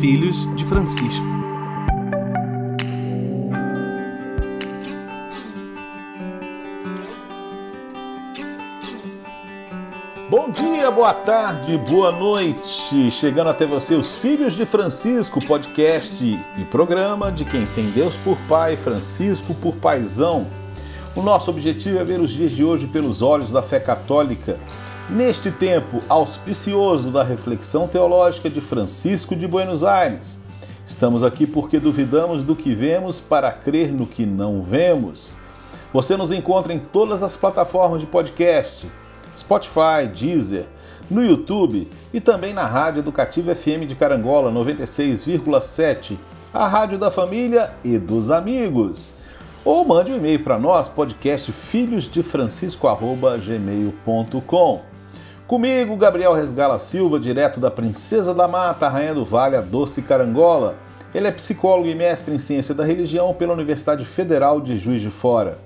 Filhos de Francisco. Bom dia, boa tarde, boa noite. Chegando até você, os Filhos de Francisco, podcast e programa de quem tem Deus por Pai, Francisco por Paisão. O nosso objetivo é ver os dias de hoje pelos olhos da fé católica Neste tempo auspicioso da reflexão teológica de Francisco de Buenos Aires, estamos aqui porque duvidamos do que vemos para crer no que não vemos. Você nos encontra em todas as plataformas de podcast, Spotify, Deezer, no YouTube e também na Rádio Educativa FM de Carangola 96,7, a rádio da família e dos amigos. Ou mande um e-mail para nós, podcast filhosdefrancisco@gmail.com. Comigo, Gabriel Resgala Silva, direto da Princesa da Mata, Rainha do Vale, a Doce Carangola. Ele é psicólogo e mestre em Ciência da Religião pela Universidade Federal de Juiz de Fora.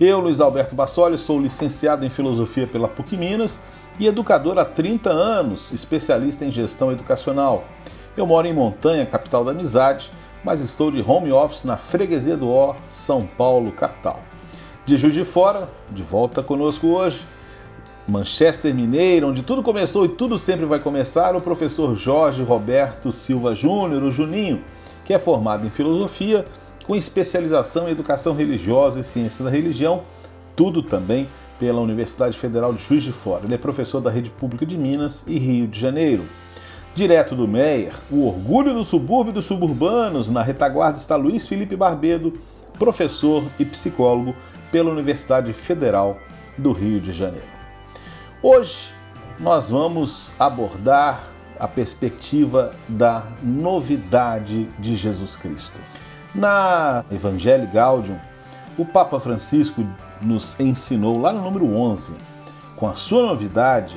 Eu, Luiz Alberto Bassoli, sou licenciado em Filosofia pela PUC Minas e educador há 30 anos, especialista em gestão educacional. Eu moro em Montanha, capital da amizade, mas estou de home office na Freguesia do Ó, São Paulo, capital. De Juiz de Fora, de volta conosco hoje, Manchester Mineiro, onde tudo começou e tudo sempre vai começar, o professor Jorge Roberto Silva Júnior, o Juninho, que é formado em filosofia, com especialização em educação religiosa e ciência da religião, tudo também pela Universidade Federal de Juiz de Fora. Ele é professor da Rede Pública de Minas e Rio de Janeiro. Direto do Meier, o orgulho do subúrbio dos suburbanos, na retaguarda está Luiz Felipe Barbedo, professor e psicólogo pela Universidade Federal do Rio de Janeiro. Hoje nós vamos abordar a perspectiva da novidade de Jesus Cristo. Na Evangelii Gaudium, o Papa Francisco nos ensinou lá no número 11, com a sua novidade,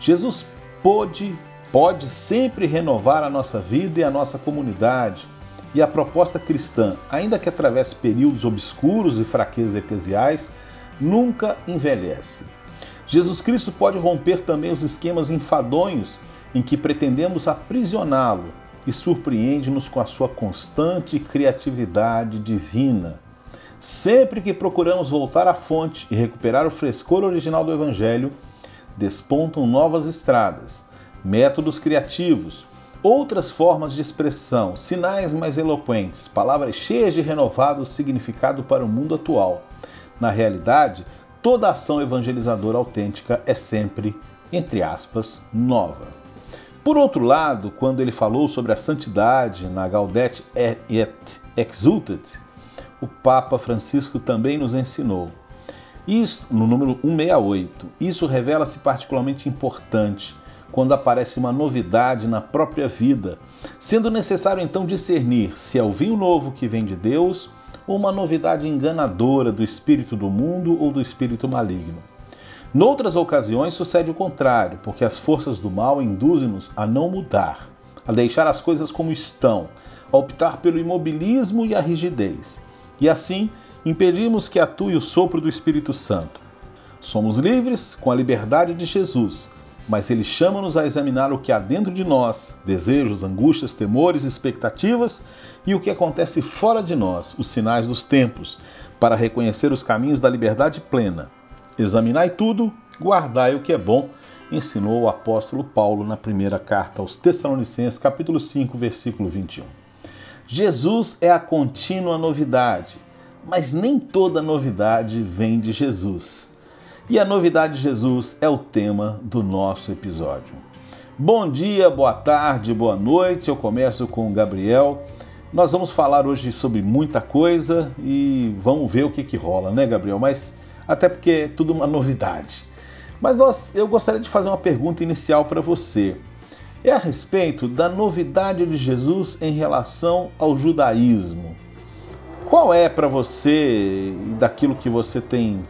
Jesus pode, pode sempre renovar a nossa vida e a nossa comunidade. E a proposta cristã, ainda que atravesse períodos obscuros e fraquezas eclesiais, nunca envelhece. Jesus Cristo pode romper também os esquemas enfadonhos em que pretendemos aprisioná-lo e surpreende-nos com a sua constante criatividade divina. Sempre que procuramos voltar à fonte e recuperar o frescor original do Evangelho, despontam novas estradas, métodos criativos, outras formas de expressão, sinais mais eloquentes, palavras cheias de renovado significado para o mundo atual. Na realidade, toda ação evangelizadora autêntica é sempre, entre aspas, nova. Por outro lado, quando ele falou sobre a santidade na Gaudete et Exultet, o Papa Francisco também nos ensinou. Isso, no número 168, isso revela-se particularmente importante quando aparece uma novidade na própria vida, sendo necessário então discernir se é o vinho novo que vem de Deus ou uma novidade enganadora do espírito do mundo ou do espírito maligno. Noutras ocasiões sucede o contrário, porque as forças do mal induzem-nos a não mudar, a deixar as coisas como estão, a optar pelo imobilismo e a rigidez. E assim impedimos que atue o sopro do Espírito Santo. Somos livres com a liberdade de Jesus, mas ele chama-nos a examinar o que há dentro de nós, desejos, angústias, temores, expectativas e o que acontece fora de nós, os sinais dos tempos, para reconhecer os caminhos da liberdade plena. Examinai tudo, guardai o que é bom, ensinou o apóstolo Paulo na primeira carta aos Tessalonicenses, capítulo 5, versículo 21. Jesus é a contínua novidade, mas nem toda novidade vem de Jesus. E a novidade de Jesus é o tema do nosso episódio. Bom dia, boa tarde, boa noite. Eu começo com o Gabriel. Nós vamos falar hoje sobre muita coisa e vamos ver o que, que rola, né, Gabriel? Mas até porque é tudo uma novidade. Mas nós, eu gostaria de fazer uma pergunta inicial para você. É a respeito da novidade de Jesus em relação ao judaísmo. Qual é para você, daquilo que você tem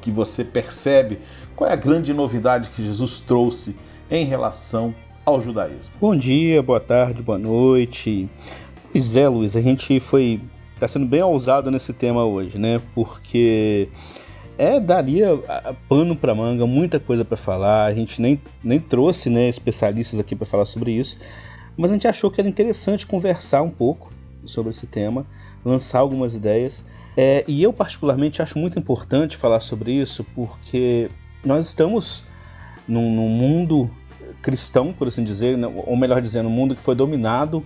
que você percebe? Qual é a grande novidade que Jesus trouxe em relação ao judaísmo? Bom dia, boa tarde, boa noite. Pois é, Luiz, a gente foi está sendo bem ousado nesse tema hoje, né? Porque é daria pano para manga, muita coisa para falar. A gente nem, nem trouxe, né, especialistas aqui para falar sobre isso. mas a gente achou que era interessante conversar um pouco sobre esse tema, lançar algumas ideias. É, e eu, particularmente, acho muito importante falar sobre isso, porque nós estamos num, num mundo cristão, por assim dizer, né, ou melhor dizendo, um mundo que foi dominado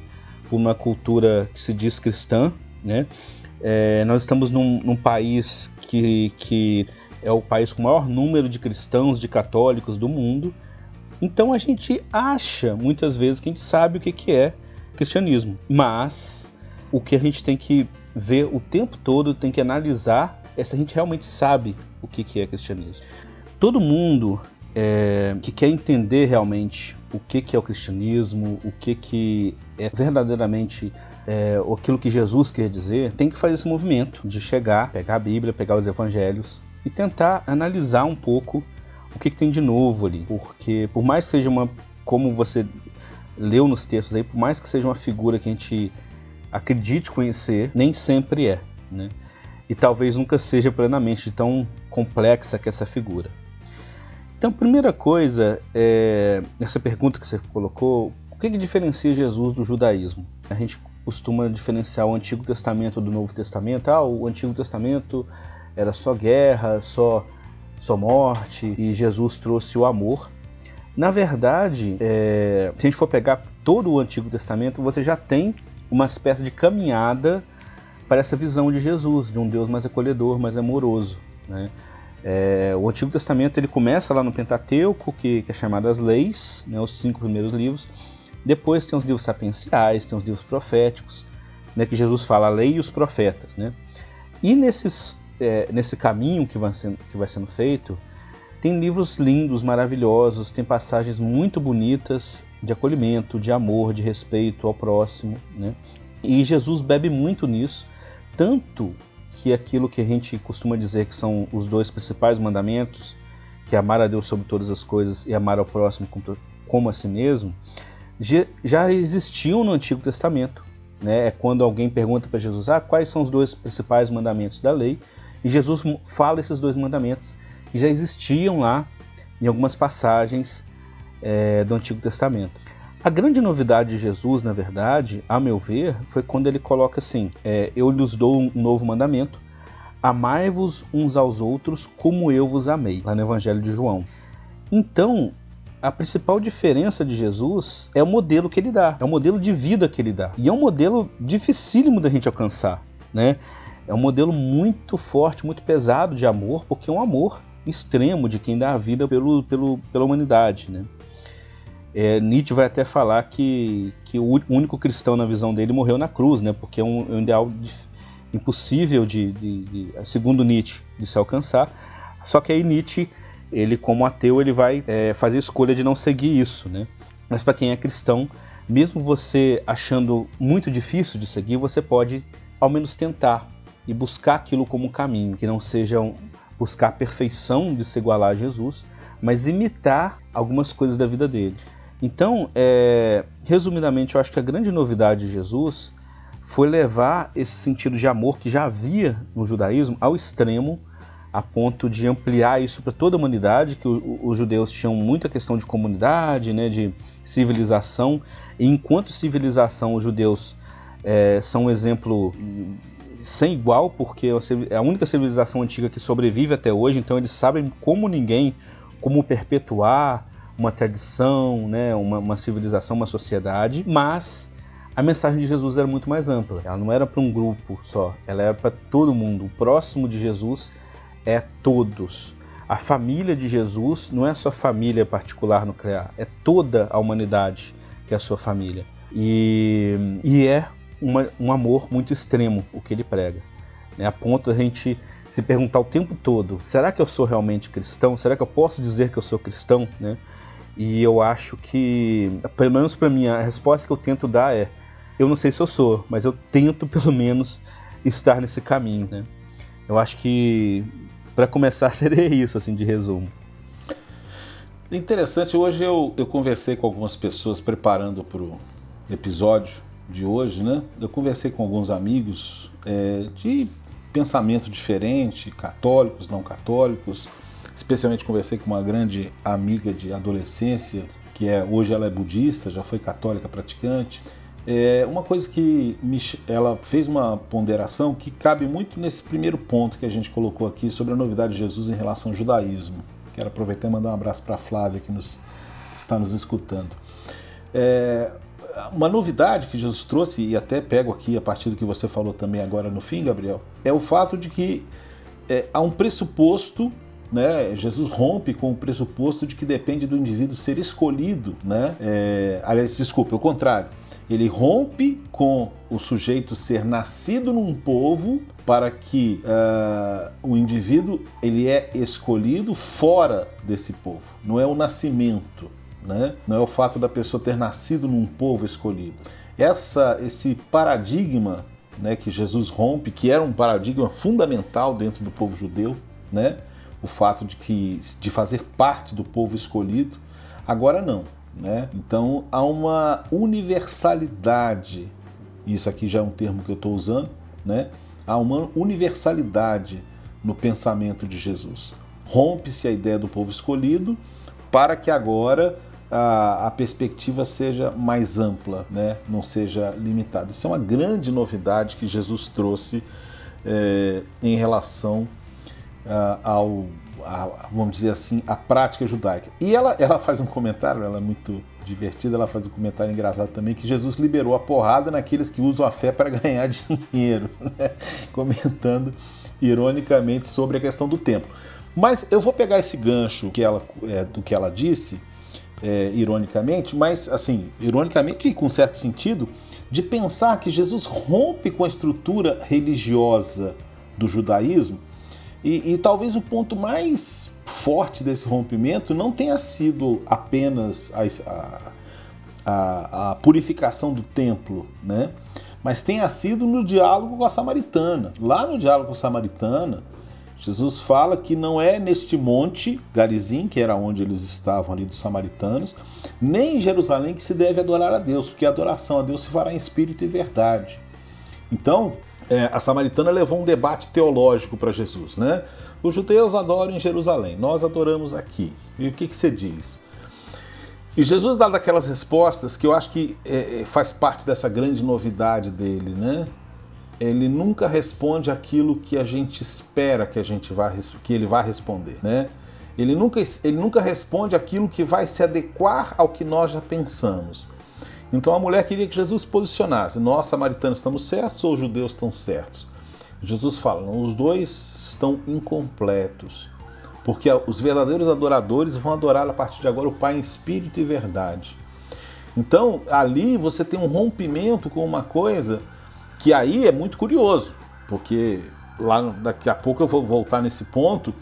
por uma cultura que se diz cristã, né? É, nós estamos num, num, país que, que é o país com o maior número de cristãos, de católicos do mundo. Então a gente acha muitas vezes que a gente sabe o que, que é cristianismo, mas o que a gente tem que ver o tempo todo, tem que analisar é se a gente realmente sabe o que, que é cristianismo. Todo mundo é, que quer entender realmente o que, que é o cristianismo, o que, que é verdadeiramente é, aquilo que Jesus quer dizer, tem que fazer esse movimento de chegar, pegar a Bíblia, pegar os evangelhos e tentar analisar um pouco o que, que tem de novo ali. Porque, por mais que seja uma, como você leu nos textos aí, por mais que seja uma figura que a gente acredite conhecer, nem sempre é. Né? E talvez nunca seja plenamente tão complexa que essa figura. Então, primeira coisa, é, essa pergunta que você colocou, o que, que diferencia Jesus do judaísmo? A gente costuma diferenciar o Antigo Testamento do Novo Testamento. Ah, o Antigo Testamento era só guerra, só, só morte, e Jesus trouxe o amor. Na verdade, é, se a gente for pegar todo o Antigo Testamento, você já tem uma espécie de caminhada para essa visão de Jesus, de um Deus mais acolhedor, mais amoroso. Né? É, o Antigo Testamento ele começa lá no Pentateuco, que, que é chamado as leis, né, os cinco primeiros livros. Depois tem os livros sapienciais, tem os livros proféticos, né, que Jesus fala a lei e os profetas. Né? E nesses, é, nesse caminho que vai, sendo, que vai sendo feito, tem livros lindos, maravilhosos, tem passagens muito bonitas de acolhimento, de amor, de respeito ao próximo. Né? E Jesus bebe muito nisso, tanto que aquilo que a gente costuma dizer que são os dois principais mandamentos, que é amar a Deus sobre todas as coisas e amar ao próximo como a si mesmo, já existiam no Antigo Testamento. Né? É quando alguém pergunta para Jesus ah, quais são os dois principais mandamentos da lei, e Jesus fala esses dois mandamentos, que já existiam lá em algumas passagens é, do Antigo Testamento. A grande novidade de Jesus, na verdade, a meu ver, foi quando ele coloca assim: é, Eu lhes dou um novo mandamento, amai-vos uns aos outros como eu vos amei, lá no Evangelho de João. Então, a principal diferença de Jesus é o modelo que ele dá, é o modelo de vida que ele dá. E é um modelo dificílimo da gente alcançar, né? É um modelo muito forte, muito pesado de amor, porque é um amor extremo de quem dá a vida pelo, pelo, pela humanidade, né? É, Nietzsche vai até falar que, que o único cristão na visão dele morreu na cruz, né? Porque é um, é um ideal de, impossível de, de, de, segundo Nietzsche, de se alcançar. Só que aí Nietzsche, ele como ateu, ele vai é, fazer a escolha de não seguir isso, né? Mas para quem é cristão, mesmo você achando muito difícil de seguir, você pode ao menos tentar e buscar aquilo como um caminho, que não seja um, buscar a perfeição de se igualar a Jesus, mas imitar algumas coisas da vida dele. Então, é, resumidamente, eu acho que a grande novidade de Jesus foi levar esse sentido de amor que já havia no judaísmo ao extremo, a ponto de ampliar isso para toda a humanidade, que os judeus tinham muita questão de comunidade, né, de civilização, e enquanto civilização, os judeus é, são um exemplo sem igual, porque é a única civilização antiga que sobrevive até hoje, então eles sabem como ninguém como perpetuar uma tradição, né, uma, uma civilização, uma sociedade, mas a mensagem de Jesus era muito mais ampla. Ela não era para um grupo só, ela era para todo mundo. O próximo de Jesus é todos. A família de Jesus não é só família particular nuclear, é toda a humanidade que é a sua família. E, e é uma, um amor muito extremo o que ele prega. Né? A ponto da gente se perguntar o tempo todo: será que eu sou realmente cristão? Será que eu posso dizer que eu sou cristão? Né? E eu acho que, pelo menos para mim, a resposta que eu tento dar é: eu não sei se eu sou, mas eu tento pelo menos estar nesse caminho, né? Eu acho que para começar seria isso, assim, de resumo. Interessante, hoje eu, eu conversei com algumas pessoas preparando para o episódio de hoje, né? Eu conversei com alguns amigos é, de pensamento diferente, católicos, não católicos, Especialmente conversei com uma grande amiga de adolescência, que é hoje ela é budista, já foi católica praticante. É uma coisa que me, ela fez uma ponderação que cabe muito nesse primeiro ponto que a gente colocou aqui sobre a novidade de Jesus em relação ao judaísmo. Quero aproveitar e mandar um abraço para a Flávia que nos, está nos escutando. É, uma novidade que Jesus trouxe, e até pego aqui a partir do que você falou também agora no fim, Gabriel, é o fato de que é, há um pressuposto né, Jesus rompe com o pressuposto de que depende do indivíduo ser escolhido, né? É, aliás, desculpa, é o contrário. Ele rompe com o sujeito ser nascido num povo para que uh, o indivíduo ele é escolhido fora desse povo. Não é o nascimento, né? Não é o fato da pessoa ter nascido num povo escolhido. Essa, esse paradigma né, que Jesus rompe, que era um paradigma fundamental dentro do povo judeu, né? O fato de, que, de fazer parte do povo escolhido, agora não. Né? Então há uma universalidade, isso aqui já é um termo que eu estou usando, né? há uma universalidade no pensamento de Jesus. Rompe-se a ideia do povo escolhido para que agora a, a, perspectiva seja mais ampla, né? não seja limitada. Isso é uma grande novidade que Jesus trouxe é, em relação ao, a, vamos dizer assim, a prática judaica. E ela, ela faz um comentário, ela é muito divertida, ela faz um comentário engraçado também, que Jesus liberou a porrada naqueles que usam a fé para ganhar dinheiro, né? comentando ironicamente sobre a questão do templo. Mas eu vou pegar esse gancho que ela, é, do que ela disse, é, ironicamente, mas assim, ironicamente e com certo sentido, de pensar que Jesus rompe com a estrutura religiosa do judaísmo e, e, talvez o ponto mais forte desse rompimento não tenha sido apenas a, a, a purificação do templo, né? mas tenha sido no diálogo com a samaritana. Lá no diálogo com a samaritana, Jesus fala que não é neste monte, Garizim, que era onde eles estavam ali dos samaritanos, nem em Jerusalém que se deve adorar a Deus, porque a adoração a Deus se fará em espírito e verdade. Então, é, a samaritana levou um debate teológico para Jesus, né? Os judeus adoram em Jerusalém, nós adoramos aqui. E o que, que você diz? E Jesus dá daquelas respostas que eu acho que é, é, faz parte dessa grande novidade dele, né? Ele nunca responde aquilo que a gente espera que a gente vá, que ele vá responder, né? Ele nunca, ele nunca responde aquilo que vai se adequar ao que nós já pensamos. Então a mulher queria que Jesus posicionasse: nós, samaritanos, estamos certos ou os judeus estão certos? Jesus fala: os dois estão incompletos. Porque os verdadeiros adoradores vão adorar a partir de agora o Pai em espírito e verdade. Então, ali você tem um rompimento com uma coisa que aí é muito curioso, porque lá daqui a pouco eu vou voltar nesse ponto,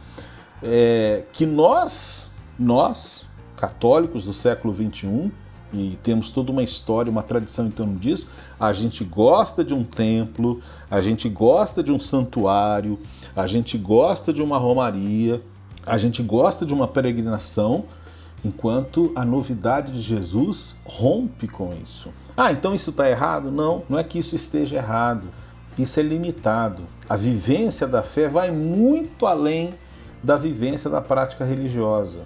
é, que nós, nós, católicos do século XXI, e temos toda uma história, uma tradição em torno disso. A gente gosta de um templo, a gente gosta de um santuário, a gente gosta de uma romaria, a gente gosta de uma peregrinação, enquanto a novidade de Jesus rompe com isso. Ah, então isso está errado? Não, não é que isso esteja errado. Isso é limitado. A vivência da fé vai muito além da vivência da prática religiosa.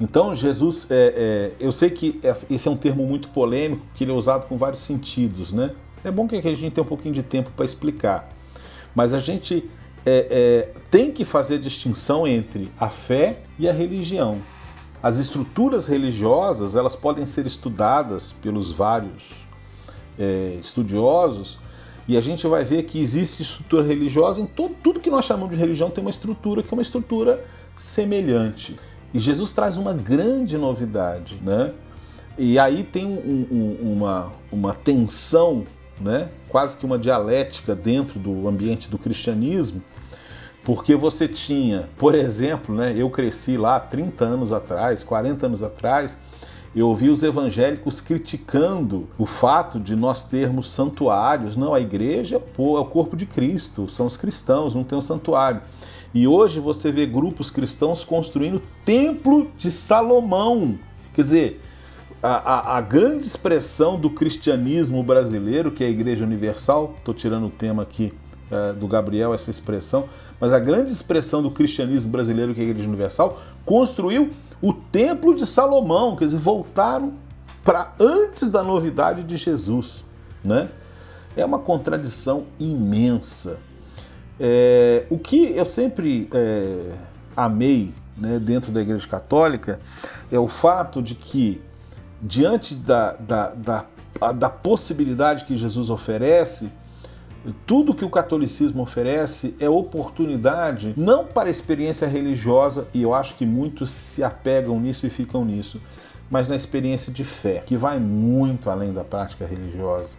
Então, Jesus, é, é, eu sei que esse é um termo muito polêmico, porque ele é usado com vários sentidos, né? É bom que a gente tenha um pouquinho de tempo para explicar. Mas a gente é, é, tem que fazer distinção entre a fé e a religião. As estruturas religiosas elas podem ser estudadas pelos vários é, estudiosos e a gente vai ver que existe estrutura religiosa em todo, tudo que nós chamamos de religião tem uma estrutura que é uma estrutura semelhante. E Jesus traz uma grande novidade, né? E aí tem um, um, uma, uma tensão, né? quase que uma dialética dentro do ambiente do cristianismo, porque você tinha, por exemplo, né? eu cresci lá 30 anos atrás, 40 anos atrás, eu ouvi os evangélicos criticando o fato de nós termos santuários. Não, a igreja é o corpo de Cristo, são os cristãos, não tem um santuário. E hoje você vê grupos cristãos construindo templo de Salomão. Quer dizer, a, a, a grande expressão do cristianismo brasileiro, que é a Igreja Universal, estou tirando o tema aqui uh, do Gabriel, essa expressão, mas a grande expressão do cristianismo brasileiro, que é a Igreja Universal, construiu o Templo de Salomão, quer dizer, voltaram para antes da novidade de Jesus. Né? É uma contradição imensa. É, o que eu sempre é, amei né, dentro da Igreja Católica é o fato de que, diante da, da, da, da possibilidade que Jesus oferece, tudo que o catolicismo oferece é oportunidade não para a experiência religiosa, e eu acho que muitos se apegam nisso e ficam nisso, mas na experiência de fé, que vai muito além da prática religiosa.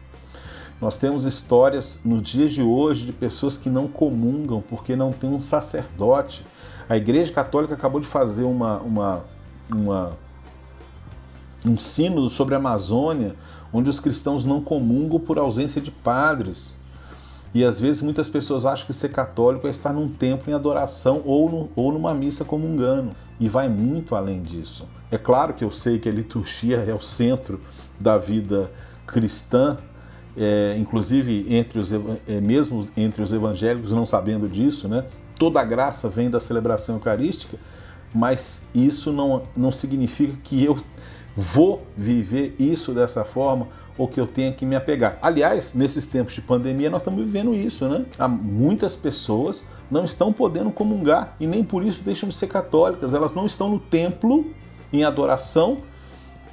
Nós temos histórias nos dias de hoje de pessoas que não comungam porque não tem um sacerdote. A Igreja Católica acabou de fazer uma, uma, uma um sínodo sobre a Amazônia, onde os cristãos não comungam por ausência de padres. E às vezes muitas pessoas acham que ser católico é estar num templo em adoração ou, no, ou numa missa comungando. E vai muito além disso. É claro que eu sei que a liturgia é o centro da vida cristã, é, inclusive entre os, é, mesmo entre os evangélicos não sabendo disso, né? Toda a graça vem da celebração eucarística, mas isso não, não significa que eu vou viver isso dessa forma ou que eu tenha que me apegar. Aliás, nesses tempos de pandemia nós estamos vivendo isso, né? Há muitas pessoas não estão podendo comungar e nem por isso deixam de ser católicas. Elas não estão no templo em adoração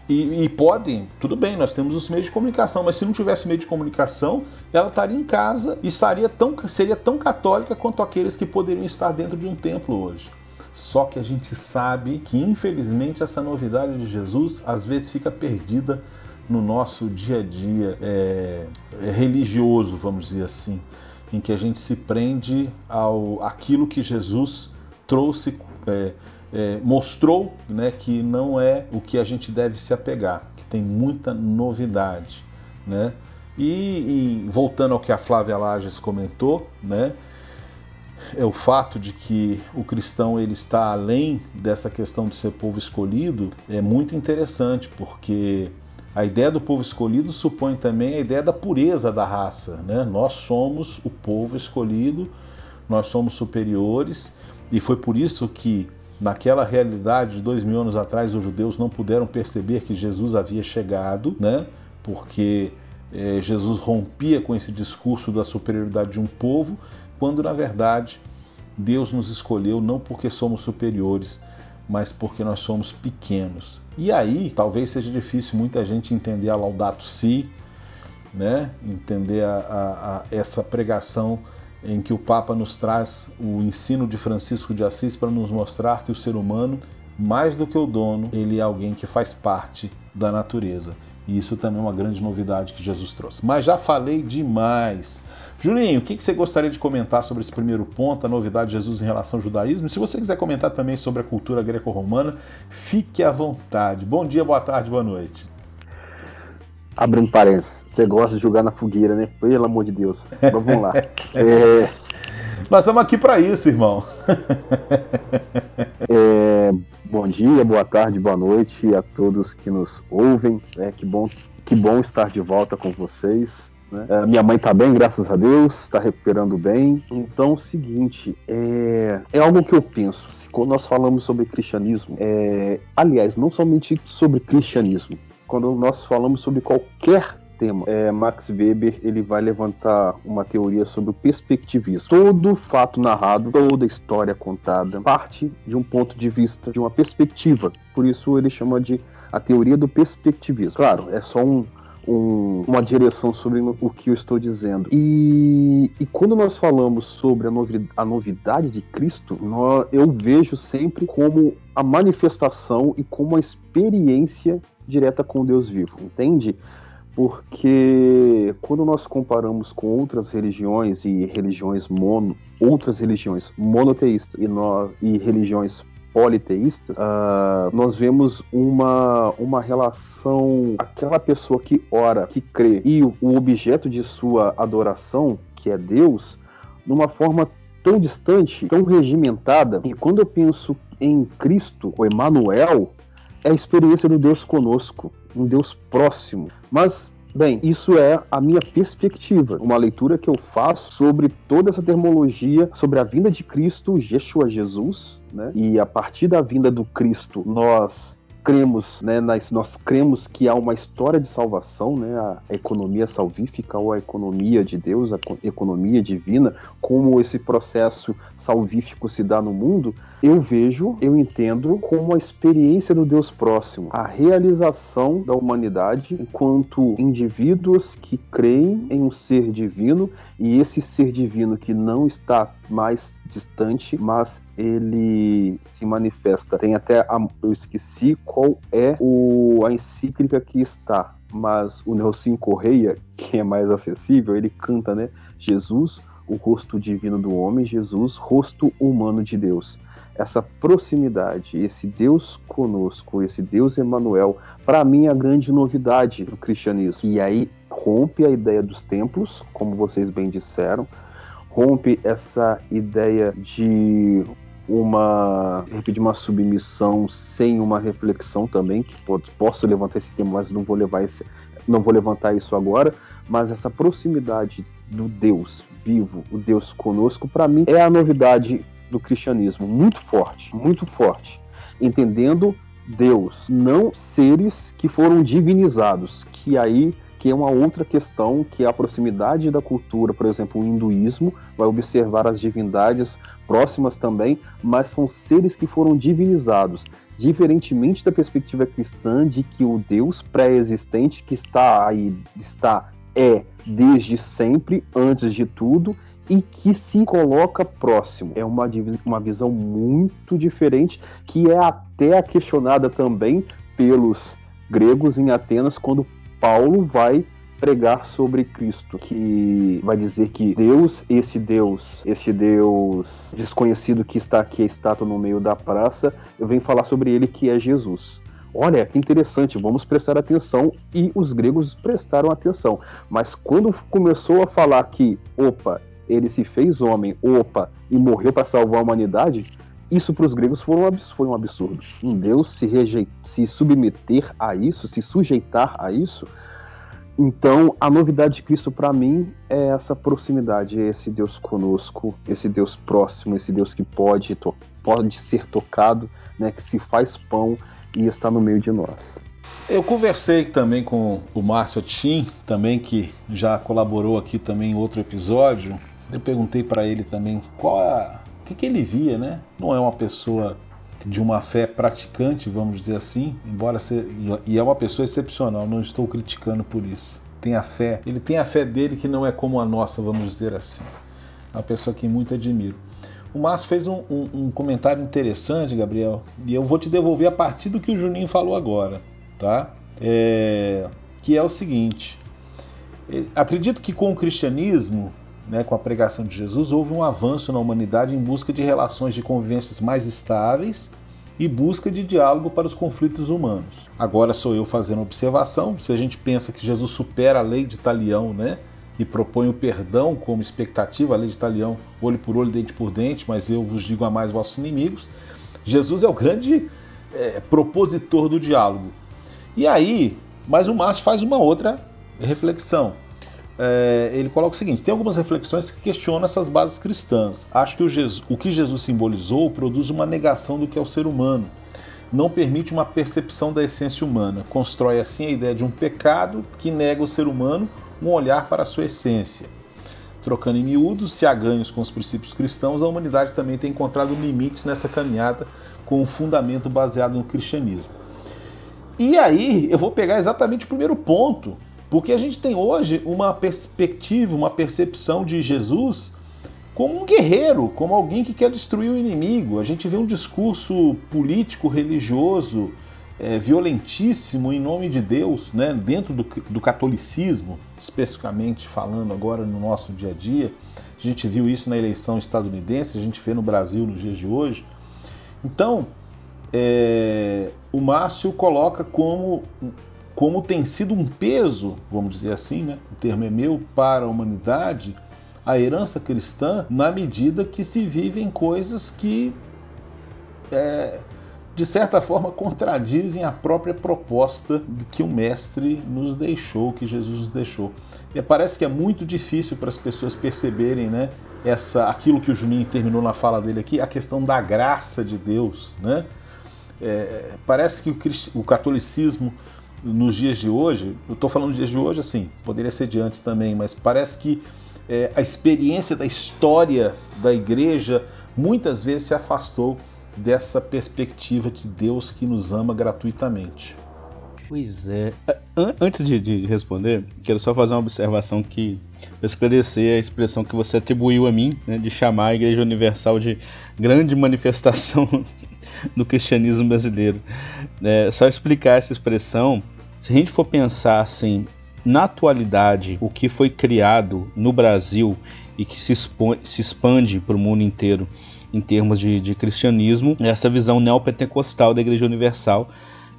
e, e, podem, tudo bem, nós temos os meios de comunicação, mas se não tivesse meio de comunicação, ela estaria em casa e estaria tão, seria tão católica quanto aqueles que poderiam estar dentro de um templo hoje. Só que a gente sabe que, infelizmente, essa novidade de Jesus às vezes fica perdida no nosso dia a dia é, é religioso, vamos dizer assim, em que a gente se prende ao aquilo que Jesus trouxe, é, é, mostrou, né, que não é o que a gente deve se apegar, que tem muita novidade, né? E, e voltando ao que a Flávia Lages comentou, né? é o fato de que o cristão ele está além dessa questão de ser povo escolhido é muito interessante porque a ideia do povo escolhido supõe também a ideia da pureza da raça. Né? Nós somos o povo escolhido, nós somos superiores, e foi por isso que, naquela realidade de dois mil anos atrás, os judeus não puderam perceber que Jesus havia chegado, né? porque é, Jesus rompia com esse discurso da superioridade de um povo, quando na verdade Deus nos escolheu não porque somos superiores, mas porque nós somos pequenos. E aí, talvez seja difícil muita gente entender a Laudato Si, né? entender a, a, a essa pregação em que o Papa nos traz o ensino de Francisco de Assis para nos mostrar que o ser humano, mais do que o dono, ele é alguém que faz parte da natureza. E isso também é uma grande novidade que Jesus trouxe. Mas já falei demais. Julinho, o que você gostaria de comentar sobre esse primeiro ponto, a novidade de Jesus em relação ao judaísmo? Se você quiser comentar também sobre a cultura greco-romana, fique à vontade. Bom dia, boa tarde, boa noite. Abre um parênteses. Você gosta de jogar na fogueira, né? Pelo amor de Deus. Mas vamos lá. É... Nós estamos aqui para isso, irmão. é... Bom dia, boa tarde, boa noite a todos que nos ouvem. É, que, bom, que bom estar de volta com vocês. Né? É, minha mãe está bem, graças a Deus, está recuperando bem. Então, o seguinte, é, é algo que eu penso. Quando nós falamos sobre cristianismo, é, aliás, não somente sobre cristianismo, quando nós falamos sobre qualquer tema, é, Max Weber ele vai levantar uma teoria sobre o perspectivismo. Todo fato narrado, toda história contada, parte de um ponto de vista, de uma perspectiva. Por isso ele chama de a teoria do perspectivismo. Claro, é só um, um, uma direção sobre o que eu estou dizendo. E, e quando nós falamos sobre a, novi a novidade de Cristo, nós, eu vejo sempre como a manifestação e como a experiência direta com Deus vivo, entende? Porque quando nós comparamos com outras religiões e religiões mono, outras religiões monoteístas e, nós, e religiões politeístas, uh, nós vemos uma, uma relação, aquela pessoa que ora, que crê, e o, o objeto de sua adoração, que é Deus, numa forma tão distante, tão regimentada. E quando eu penso em Cristo, o Emmanuel, é a experiência do Deus conosco, um Deus próximo. Mas Bem, isso é a minha perspectiva, uma leitura que eu faço sobre toda essa termologia, sobre a vinda de Cristo, Yeshua Jesus, né? E a partir da vinda do Cristo, nós cremos, né, nós, nós cremos que há uma história de salvação, né, a economia salvífica ou a economia de Deus, a economia divina, como esse processo salvífico se dá no mundo, eu vejo, eu entendo como a experiência do Deus próximo, a realização da humanidade enquanto indivíduos que creem em um ser divino e esse ser divino que não está mais distante, mas ele se manifesta. Tem até a, eu esqueci qual é o, a encíclica que está, mas o Nelson Correia, que é mais acessível, ele canta, né? Jesus, o rosto divino do homem, Jesus, rosto humano de Deus. Essa proximidade, esse Deus conosco, esse Deus Emanuel, para mim é a grande novidade do cristianismo. E aí rompe a ideia dos templos, como vocês bem disseram, rompe essa ideia de uma de uma submissão sem uma reflexão também que posso levantar esse tema mas não vou levar esse não vou levantar isso agora mas essa proximidade do Deus vivo o Deus conosco para mim é a novidade do cristianismo. Muito forte muito forte. Entendendo Deus não seres que foram divinizados que aí que é uma outra questão, que é a proximidade da cultura, por exemplo, o hinduísmo vai observar as divindades próximas também, mas são seres que foram divinizados, diferentemente da perspectiva cristã de que o Deus pré-existente que está aí, está é desde sempre, antes de tudo, e que se coloca próximo. É uma, uma visão muito diferente, que é até questionada também pelos gregos em Atenas, quando Paulo vai pregar sobre Cristo, que vai dizer que Deus, esse Deus, esse Deus desconhecido que está aqui a estátua no meio da praça, eu venho falar sobre ele que é Jesus. Olha, que interessante, vamos prestar atenção. E os gregos prestaram atenção. Mas quando começou a falar que, opa, ele se fez homem, opa, e morreu para salvar a humanidade, isso para os gregos foi um, foi um absurdo. Um Deus se, se submeter a isso, se sujeitar a isso. Então, a novidade de Cristo para mim é essa proximidade, é esse Deus conosco, esse Deus próximo, esse Deus que pode, pode ser tocado, né, que se faz pão e está no meio de nós. Eu conversei também com o Márcio Tim, também que já colaborou aqui também em outro episódio. Eu perguntei para ele também qual a o que, que ele via, né? Não é uma pessoa de uma fé praticante, vamos dizer assim, embora ser, e é uma pessoa excepcional, não estou criticando por isso. Tem a fé, ele tem a fé dele que não é como a nossa, vamos dizer assim. É uma pessoa que muito admiro. O Márcio fez um, um, um, comentário interessante, Gabriel, e eu vou te devolver a partir do que o Juninho falou agora, tá? É, que é o seguinte: acredito que com o cristianismo né, com a pregação de Jesus, houve um avanço na humanidade em busca de relações de convivências mais estáveis e busca de diálogo para os conflitos humanos. Agora sou eu fazendo observação, se a gente pensa que Jesus supera a lei de Talião, né, e propõe o perdão como expectativa, a lei de Talião, olho por olho, dente por dente, mas eu vos digo a mais vossos inimigos, Jesus é o grande é, propositor do diálogo. E aí, mas o Márcio faz uma outra reflexão é, ele coloca o seguinte: tem algumas reflexões que questionam essas bases cristãs. Acho que o, Jesus, o que Jesus simbolizou produz uma negação do que é o ser humano, não permite uma percepção da essência humana, constrói assim a ideia de um pecado que nega o ser humano um olhar para a sua essência. Trocando em miúdos, se há ganhos com os princípios cristãos, a humanidade também tem encontrado limites nessa caminhada com um fundamento baseado no cristianismo. E aí eu vou pegar exatamente o primeiro ponto porque a gente tem hoje uma perspectiva, uma percepção de Jesus como um guerreiro, como alguém que quer destruir o inimigo. A gente vê um discurso político, religioso, é, violentíssimo em nome de Deus, né, dentro do, do catolicismo, especificamente falando agora no nosso dia a dia. A gente viu isso na eleição estadunidense, a gente vê no Brasil nos dias de hoje. Então, é, o Márcio coloca como como tem sido um peso, vamos dizer assim, né? o termo é meu, para a humanidade, a herança cristã, na medida que se vivem coisas que é, de certa forma contradizem a própria proposta que o mestre nos deixou, que Jesus nos deixou. E parece que é muito difícil para as pessoas perceberem, né, essa aquilo que o Juninho terminou na fala dele aqui, a questão da graça de Deus, né? É, parece que o, o catolicismo nos dias de hoje, eu estou falando dias de hoje assim, poderia ser de antes também, mas parece que é, a experiência da história da igreja muitas vezes se afastou dessa perspectiva de Deus que nos ama gratuitamente. Pois é. Antes de, de responder, quero só fazer uma observação que esclarecer a expressão que você atribuiu a mim, né, de chamar a Igreja Universal de grande manifestação do cristianismo brasileiro. É, só explicar essa expressão, se a gente for pensar assim, na atualidade, o que foi criado no Brasil e que se, se expande para o mundo inteiro em termos de, de cristianismo, é essa visão neopentecostal da Igreja Universal,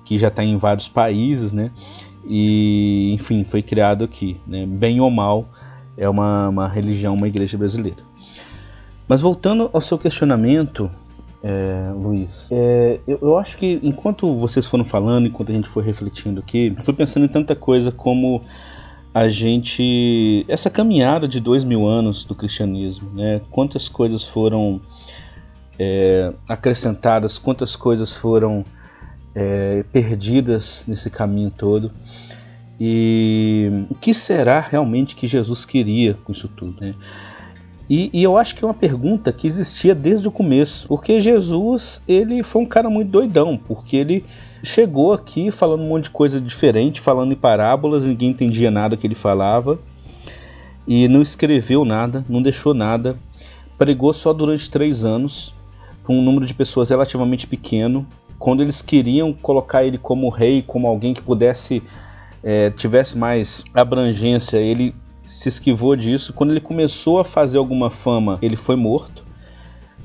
que já está em vários países, né? E, enfim, foi criado aqui, né? Bem ou mal, é uma, uma religião, uma igreja brasileira. Mas voltando ao seu questionamento, é, Luiz, é, eu, eu, acho que enquanto vocês foram falando, enquanto a gente foi refletindo aqui, eu fui pensando em tanta coisa como a gente. essa caminhada de dois mil anos do cristianismo, né? Quantas coisas foram é, acrescentadas, quantas coisas foram é, perdidas nesse caminho todo. E o que será realmente que Jesus queria com isso tudo? Né? E, e, eu acho que é uma pergunta que existia desde o começo, porque Jesus ele foi um cara muito doidão, porque ele chegou aqui falando um monte de coisa diferente, falando em parábolas, ninguém entendia nada que ele falava, e não escreveu nada, não deixou nada, pregou só durante três anos, com um número de pessoas relativamente pequeno. Quando eles queriam colocar ele como rei, como alguém que pudesse é, tivesse mais abrangência, ele se esquivou disso. Quando ele começou a fazer alguma fama, ele foi morto.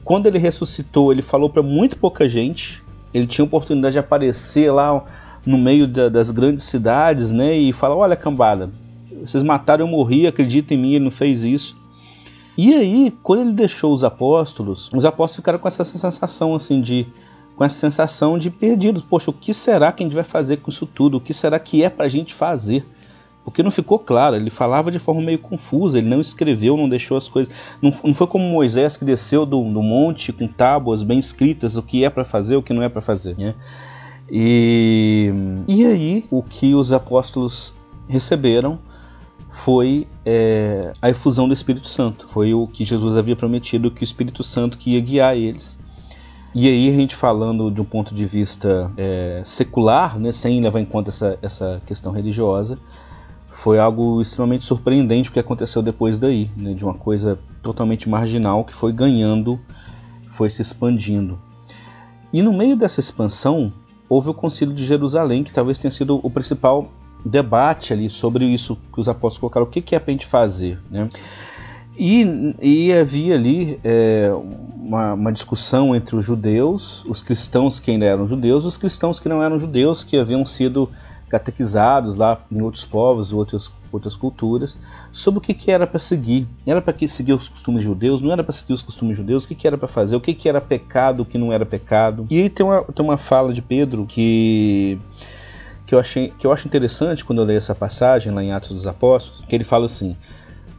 Quando ele ressuscitou, ele falou para muito pouca gente. Ele tinha oportunidade de aparecer lá no meio da, das grandes cidades, né, e falar: "Olha, cambada, vocês mataram, eu morri, acredita em mim, ele não fez isso". E aí, quando ele deixou os apóstolos, os apóstolos ficaram com essa sensação assim de com essa sensação de perdidos. Poxa, o que será que a gente vai fazer com isso tudo? O que será que é para a gente fazer? Porque não ficou claro, ele falava de forma meio confusa, ele não escreveu, não deixou as coisas. Não, não foi como Moisés que desceu do, do, monte com tábuas bem escritas, o que é para fazer, o que não é para fazer. Né? E, e aí, o que os apóstolos receberam foi é, a efusão do Espírito Santo. Foi o que Jesus havia prometido, que o Espírito Santo que ia guiar eles. E aí a gente falando de um ponto de vista é, secular, né, sem levar em conta essa, essa questão religiosa, foi algo extremamente surpreendente o que aconteceu depois daí, né, de uma coisa totalmente marginal que foi ganhando, foi se expandindo. E no meio dessa expansão, houve o Concílio de Jerusalém, que talvez tenha sido o principal debate ali sobre isso que os apóstolos colocaram, o que, que é para a gente fazer. Né? E, e havia ali é, uma, uma, discussão entre os judeus, os cristãos que ainda eram judeus, os cristãos que não eram judeus, que haviam sido catequizados lá em outros povos, outras, outras culturas, sobre o que, que era para seguir. Era para seguir os costumes judeus? Não era para seguir os costumes judeus? O que, que era para fazer? O que, que era pecado? O que não era pecado? E aí tem uma, tem uma fala de Pedro que que eu, achei, que eu acho interessante quando eu leio essa passagem lá em Atos dos Apóstolos, que ele fala assim: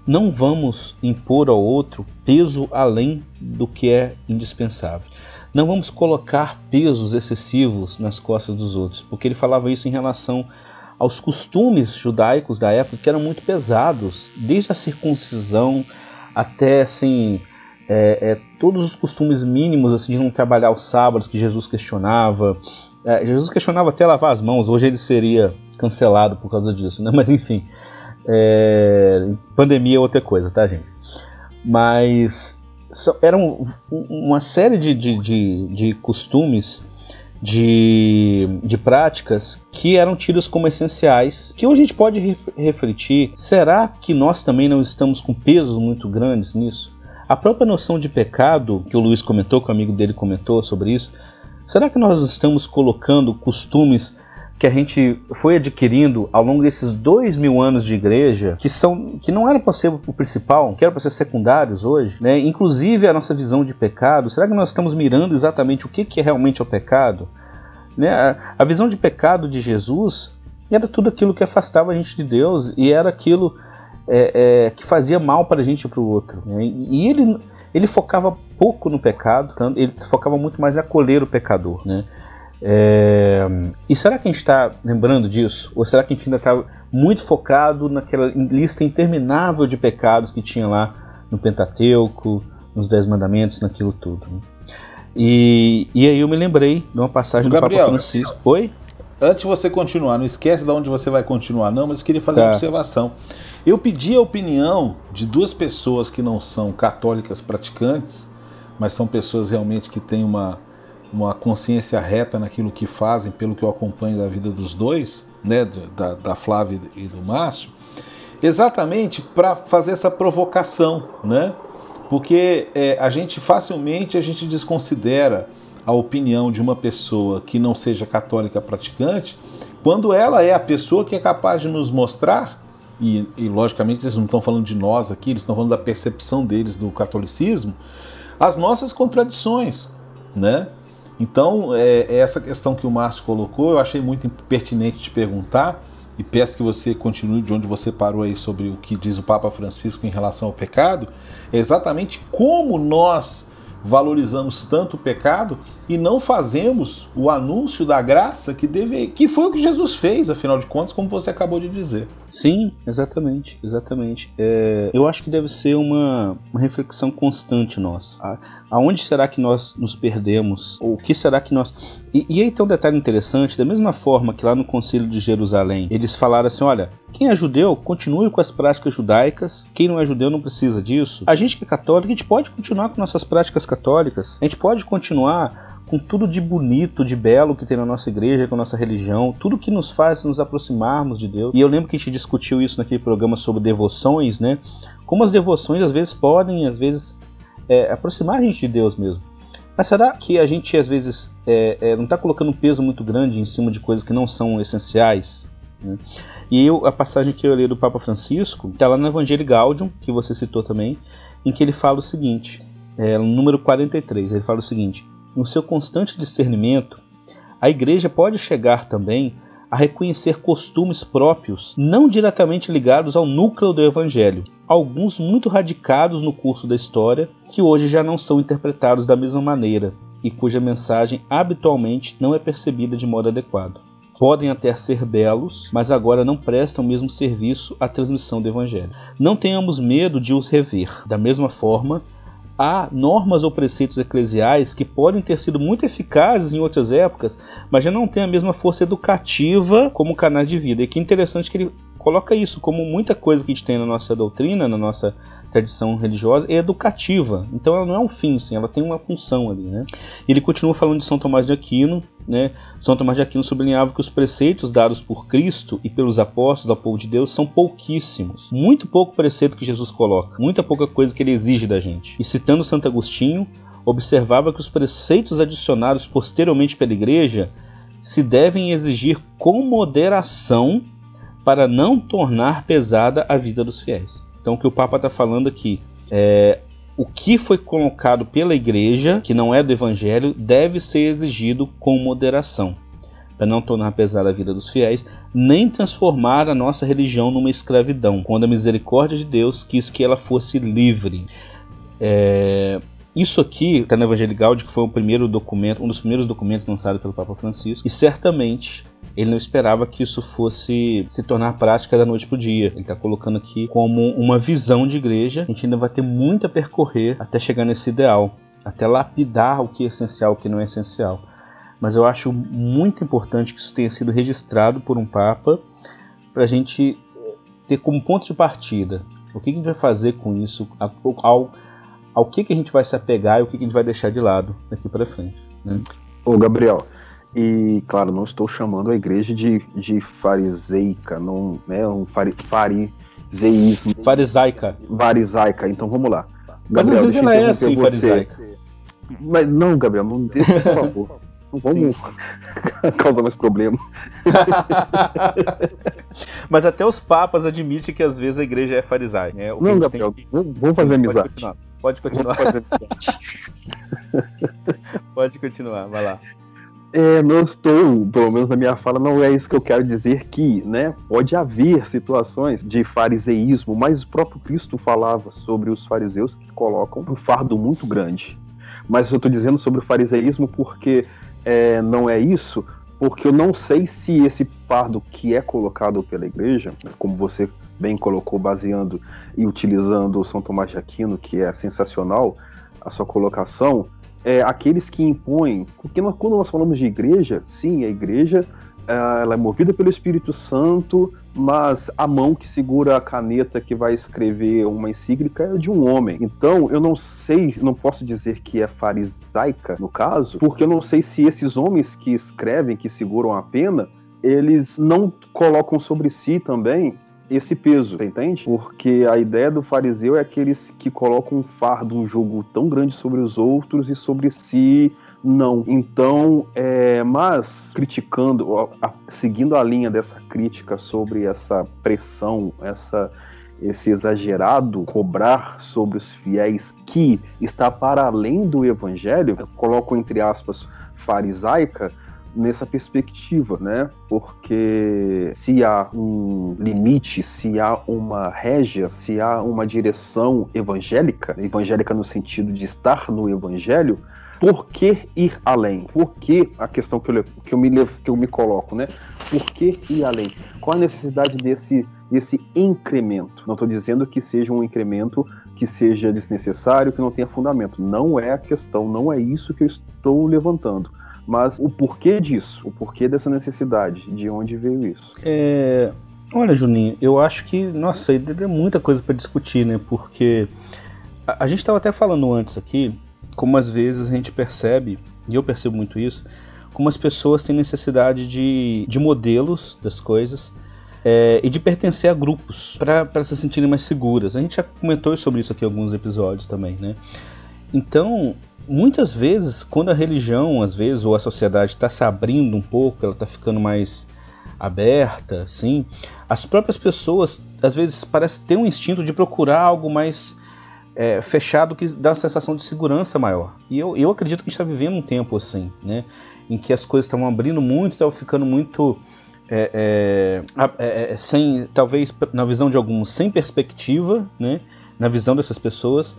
não vamos impor ao outro peso além do que é indispensável. Não vamos colocar pesos excessivos nas costas dos outros, porque ele falava isso em relação aos costumes judaicos da época que eram muito pesados, desde a circuncisão até assim é, é, todos os costumes mínimos assim de não trabalhar os sábados que Jesus questionava. É, Jesus questionava até lavar as mãos. Hoje ele seria cancelado por causa disso, né? Mas enfim, é, pandemia é outra coisa, tá, gente? Mas eram uma série de, de, de, de costumes, de, de práticas que eram tidas como essenciais, que hoje a gente pode re refletir, será que nós também não estamos com pesos muito grandes nisso? A própria noção de pecado, que o Luiz comentou, que o amigo dele comentou sobre isso, será que nós estamos colocando costumes que a gente foi adquirindo ao longo desses dois mil anos de igreja, que são que não eram para ser o principal, que eram para ser secundários hoje, né? Inclusive a nossa visão de pecado. Será que nós estamos mirando exatamente o que, que é realmente o pecado? Né? A, visão de pecado de Jesus era tudo aquilo que afastava a gente de Deus e era aquilo é, é, que fazia mal para a gente e para o outro. Né? E ele, ele focava pouco no pecado, ele focava muito mais em acolher o pecador. Né? É... E será que a gente está lembrando disso? Ou será que a gente ainda está muito focado naquela lista interminável de pecados que tinha lá no Pentateuco, nos Dez Mandamentos, naquilo tudo? Né? E, e aí eu me lembrei de uma passagem do Gabriel, Papa Francisco. Oi? Antes de você continuar, não esquece de onde você vai continuar, não, mas eu queria fazer tá. uma observação. Eu pedi a opinião de duas pessoas que não são católicas praticantes, mas são pessoas realmente que têm uma, uma consciência reta naquilo que fazem, pelo que eu acompanho da vida dos dois, né, da, da Flávia e do Márcio, exatamente para fazer essa provocação, né? Porque é, a gente facilmente a gente desconsidera a opinião de uma pessoa que não seja católica praticante, quando ela é a pessoa que é capaz de nos mostrar, e, e logicamente eles não estão falando de nós aqui, eles estão falando da percepção deles do catolicismo, as nossas contradições, né? Então, é, essa questão que o Márcio colocou, eu achei muito pertinente te perguntar, e peço que você continue de onde você parou aí sobre o que diz o Papa Francisco em relação ao pecado, é exatamente como nós valorizamos tanto o pecado e não fazemos o anúncio da graça que deve, que foi o que Jesus fez, afinal de contas, como você acabou de dizer. Sim, exatamente, exatamente. É, eu acho que deve ser uma, uma reflexão constante nossa. A, aonde será que nós nos perdemos? Ou o que será que nós. E, e aí tem um detalhe interessante: da mesma forma que lá no Concílio de Jerusalém eles falaram assim: olha, quem é judeu, continue com as práticas judaicas, quem não é judeu não precisa disso. A gente que é católico, a gente pode continuar com nossas práticas católicas, a gente pode continuar com tudo de bonito, de belo que tem na nossa igreja, com a nossa religião, tudo que nos faz nos aproximarmos de Deus. E eu lembro que a gente discutiu isso naquele programa sobre devoções, né? Como as devoções às vezes podem, às vezes, é, aproximar a gente de Deus mesmo. Mas será que a gente às vezes é, é, não está colocando um peso muito grande em cima de coisas que não são essenciais? Né? E eu, a passagem que eu li do Papa Francisco está lá no Evangelho Gaudium, que você citou também, em que ele fala o seguinte, é, número 43, ele fala o seguinte: no seu constante discernimento, a Igreja pode chegar também a reconhecer costumes próprios não diretamente ligados ao núcleo do Evangelho, alguns muito radicados no curso da história, que hoje já não são interpretados da mesma maneira e cuja mensagem habitualmente não é percebida de modo adequado. Podem até ser belos, mas agora não prestam o mesmo serviço à transmissão do Evangelho. Não tenhamos medo de os rever. Da mesma forma, há normas ou preceitos eclesiais que podem ter sido muito eficazes em outras épocas, mas já não têm a mesma força educativa como canal de vida. E que interessante que ele coloca isso como muita coisa que a gente tem na nossa doutrina, na nossa tradição religiosa, é educativa. Então ela não é um fim, sim, ela tem uma função ali. Né? Ele continua falando de São Tomás de Aquino. Né? São Tomás de Aquino sublinhava que os preceitos dados por Cristo e pelos apóstolos ao povo de Deus são pouquíssimos. Muito pouco preceito que Jesus coloca, muita pouca coisa que ele exige da gente. E citando Santo Agostinho, observava que os preceitos adicionados posteriormente pela Igreja se devem exigir com moderação para não tornar pesada a vida dos fiéis. Então, o que o Papa está falando aqui é o que foi colocado pela igreja, que não é do evangelho, deve ser exigido com moderação, para não tornar pesada a vida dos fiéis, nem transformar a nossa religião numa escravidão, quando a misericórdia de Deus quis que ela fosse livre. É, isso aqui está no Evangelho Gaudium, que foi o primeiro documento, um dos primeiros documentos lançados pelo Papa Francisco, e certamente ele não esperava que isso fosse se tornar prática da noite para o dia. Ele está colocando aqui como uma visão de igreja. A gente ainda vai ter muito a percorrer até chegar nesse ideal, até lapidar o que é essencial, o que não é essencial. Mas eu acho muito importante que isso tenha sido registrado por um Papa para a gente ter como ponto de partida o que a gente vai fazer com isso, ao, ao que, que a gente vai se apegar e o que, que a gente vai deixar de lado daqui para frente. Né? Ô Gabriel, e, claro, não estou chamando a igreja de, de fariseica, não, né, um fari, fariseísmo. Farisaica. Farisaica, então vamos lá. Mas às vezes ela é assim, você. farisaica. Mas não, Gabriel, não deixa, por favor. Não vamos causar mais problema. Mas até os papas admitem que às vezes a igreja é farisaica. Né? não, Gabriel, que... vamos fazer amizade. Pode continuar. Pode continuar. Pode continuar, vai lá. É, não estou, pelo menos na minha fala, não é isso que eu quero dizer que, né, pode haver situações de fariseísmo, mas o próprio Cristo falava sobre os fariseus que colocam um fardo muito grande. Mas eu estou dizendo sobre o fariseísmo porque é, não é isso, porque eu não sei se esse fardo que é colocado pela igreja, como você bem colocou, baseando e utilizando o São Tomás de Aquino, que é sensacional a sua colocação, é, aqueles que impõem, porque nós, quando nós falamos de igreja, sim, a igreja é, ela é movida pelo Espírito Santo, mas a mão que segura a caneta que vai escrever uma encíclica é de um homem. Então, eu não sei, não posso dizer que é farisaica no caso, porque eu não sei se esses homens que escrevem, que seguram a pena, eles não colocam sobre si também esse peso, você entende? Porque a ideia do fariseu é aqueles que colocam um fardo, um jogo tão grande sobre os outros e sobre si não. Então, é, mas criticando, seguindo a linha dessa crítica sobre essa pressão, essa esse exagerado cobrar sobre os fiéis que está para além do evangelho, coloco entre aspas farisaica, nessa perspectiva, né? Porque se há um limite, se há uma régia, se há uma direção evangélica, evangélica no sentido de estar no evangelho, por que ir além? Por que a questão que eu, que eu, me, que eu me coloco, né? Por que ir além? Qual a necessidade desse, desse incremento? Não estou dizendo que seja um incremento que seja desnecessário, que não tenha fundamento. Não é a questão, não é isso que eu estou levantando mas o porquê disso, o porquê dessa necessidade, de onde veio isso? É, olha, Juninho, eu acho que, nossa, é muita coisa para discutir, né? Porque a, a gente estava até falando antes aqui, como às vezes a gente percebe, e eu percebo muito isso, como as pessoas têm necessidade de, de modelos das coisas. É, e de pertencer a grupos para se sentirem mais seguras. A gente já comentou sobre isso aqui em alguns episódios também, né? Então, muitas vezes, quando a religião, às vezes, ou a sociedade está se abrindo um pouco, ela está ficando mais aberta, assim, as próprias pessoas, às vezes, parece ter um instinto de procurar algo mais é, fechado que dá uma sensação de segurança maior. E eu, eu acredito que a gente está vivendo um tempo assim, né, em que as coisas estavam abrindo muito, estavam ficando muito é, é, é, é, sem, talvez na visão de alguns, sem perspectiva, né, na visão dessas pessoas,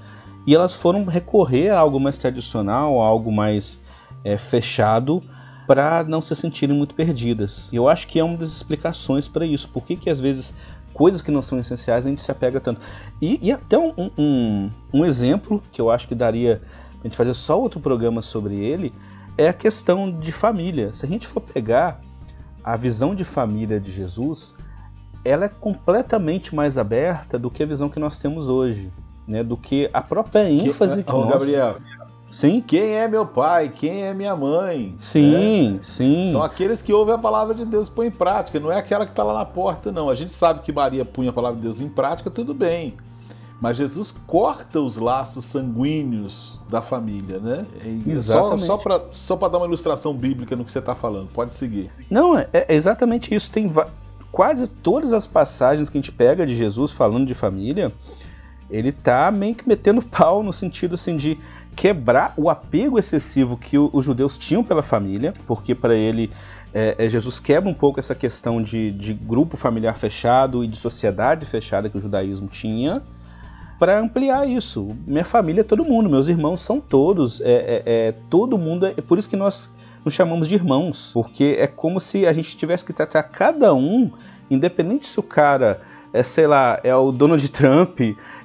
e elas foram recorrer a algo mais tradicional, a algo mais é, fechado, para não se sentirem muito perdidas. Eu acho que é uma das explicações para isso. Por que, que às vezes coisas que não são essenciais a gente se apega tanto? E, e até um, um, um, exemplo que eu acho que daria a gente fazer só outro programa sobre ele é a questão de família. Se a gente for pegar a visão de família de Jesus, ela é completamente mais aberta do que a visão que nós temos hoje né, do que a própria ênfase que, que nós... Gabriel, Sim. Quem é meu pai? Quem é minha mãe? Sim, né? sim. São aqueles que ouvem a palavra de Deus e põem em prática. Não é aquela que está lá na porta, não. A gente sabe que Maria punha a palavra de Deus em prática, tudo bem. Mas Jesus corta os laços sanguíneos da família, né? Exatamente. Só, só para dar uma ilustração bíblica no que você está falando. Pode seguir. Não, é, é exatamente isso. Tem quase todas as passagens que a gente pega de Jesus falando de família ele tá meio que metendo pau no sentido assim de quebrar o apego excessivo que os judeus tinham pela família, porque para ele é, é, Jesus quebra um pouco essa questão de, de grupo familiar fechado e de sociedade fechada que o judaísmo tinha, para ampliar isso. Minha família é todo mundo, meus irmãos são todos, é, é, é, todo mundo, é por isso que nós nos chamamos de irmãos, porque é como se a gente tivesse que tratar cada um, independente se o cara é, sei lá, é o Donald Trump,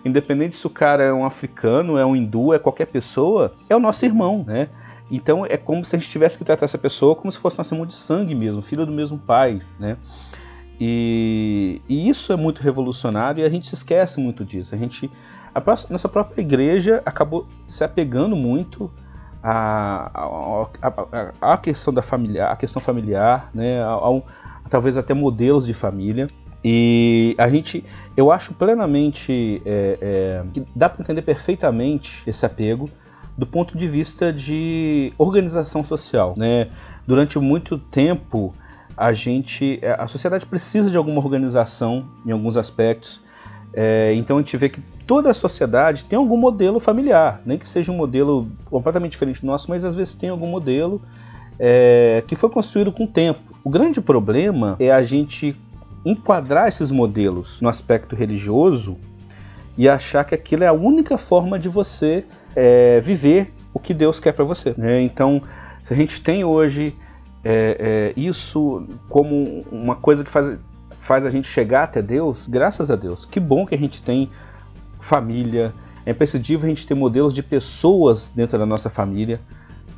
independente se o cara é um africano, é um hindu, é qualquer pessoa, é o nosso irmão, né? Então é como se a gente tivesse que tratar essa pessoa como se fosse nosso irmão de sangue mesmo, filho do mesmo pai, né? E, e, isso é muito revolucionário e a gente se esquece muito disso. A gente, a nossa própria igreja acabou se apegando muito à, à, à, à questão da família, à questão familiar, né? Ao, talvez até modelos de família. E a gente, eu acho plenamente é, é, que dá para entender perfeitamente esse apego do ponto de vista de organização social, né? Durante muito tempo a gente, é, a sociedade precisa de alguma organização em alguns aspectos. É, então a gente vê que toda a sociedade tem algum modelo familiar, nem que seja um modelo completamente diferente do nosso, mas às vezes tem algum modelo é, que foi construído com o tempo. O grande problema é a gente enquadrar esses modelos no aspecto religioso e achar que aquilo é a única forma de você é, viver o que Deus quer para você. Né? Então, a gente tem hoje é, é, isso como uma coisa que faz, faz a gente chegar até Deus, graças a Deus. Que bom que a gente tem família. É imprescindível a gente ter modelos de pessoas dentro da nossa família,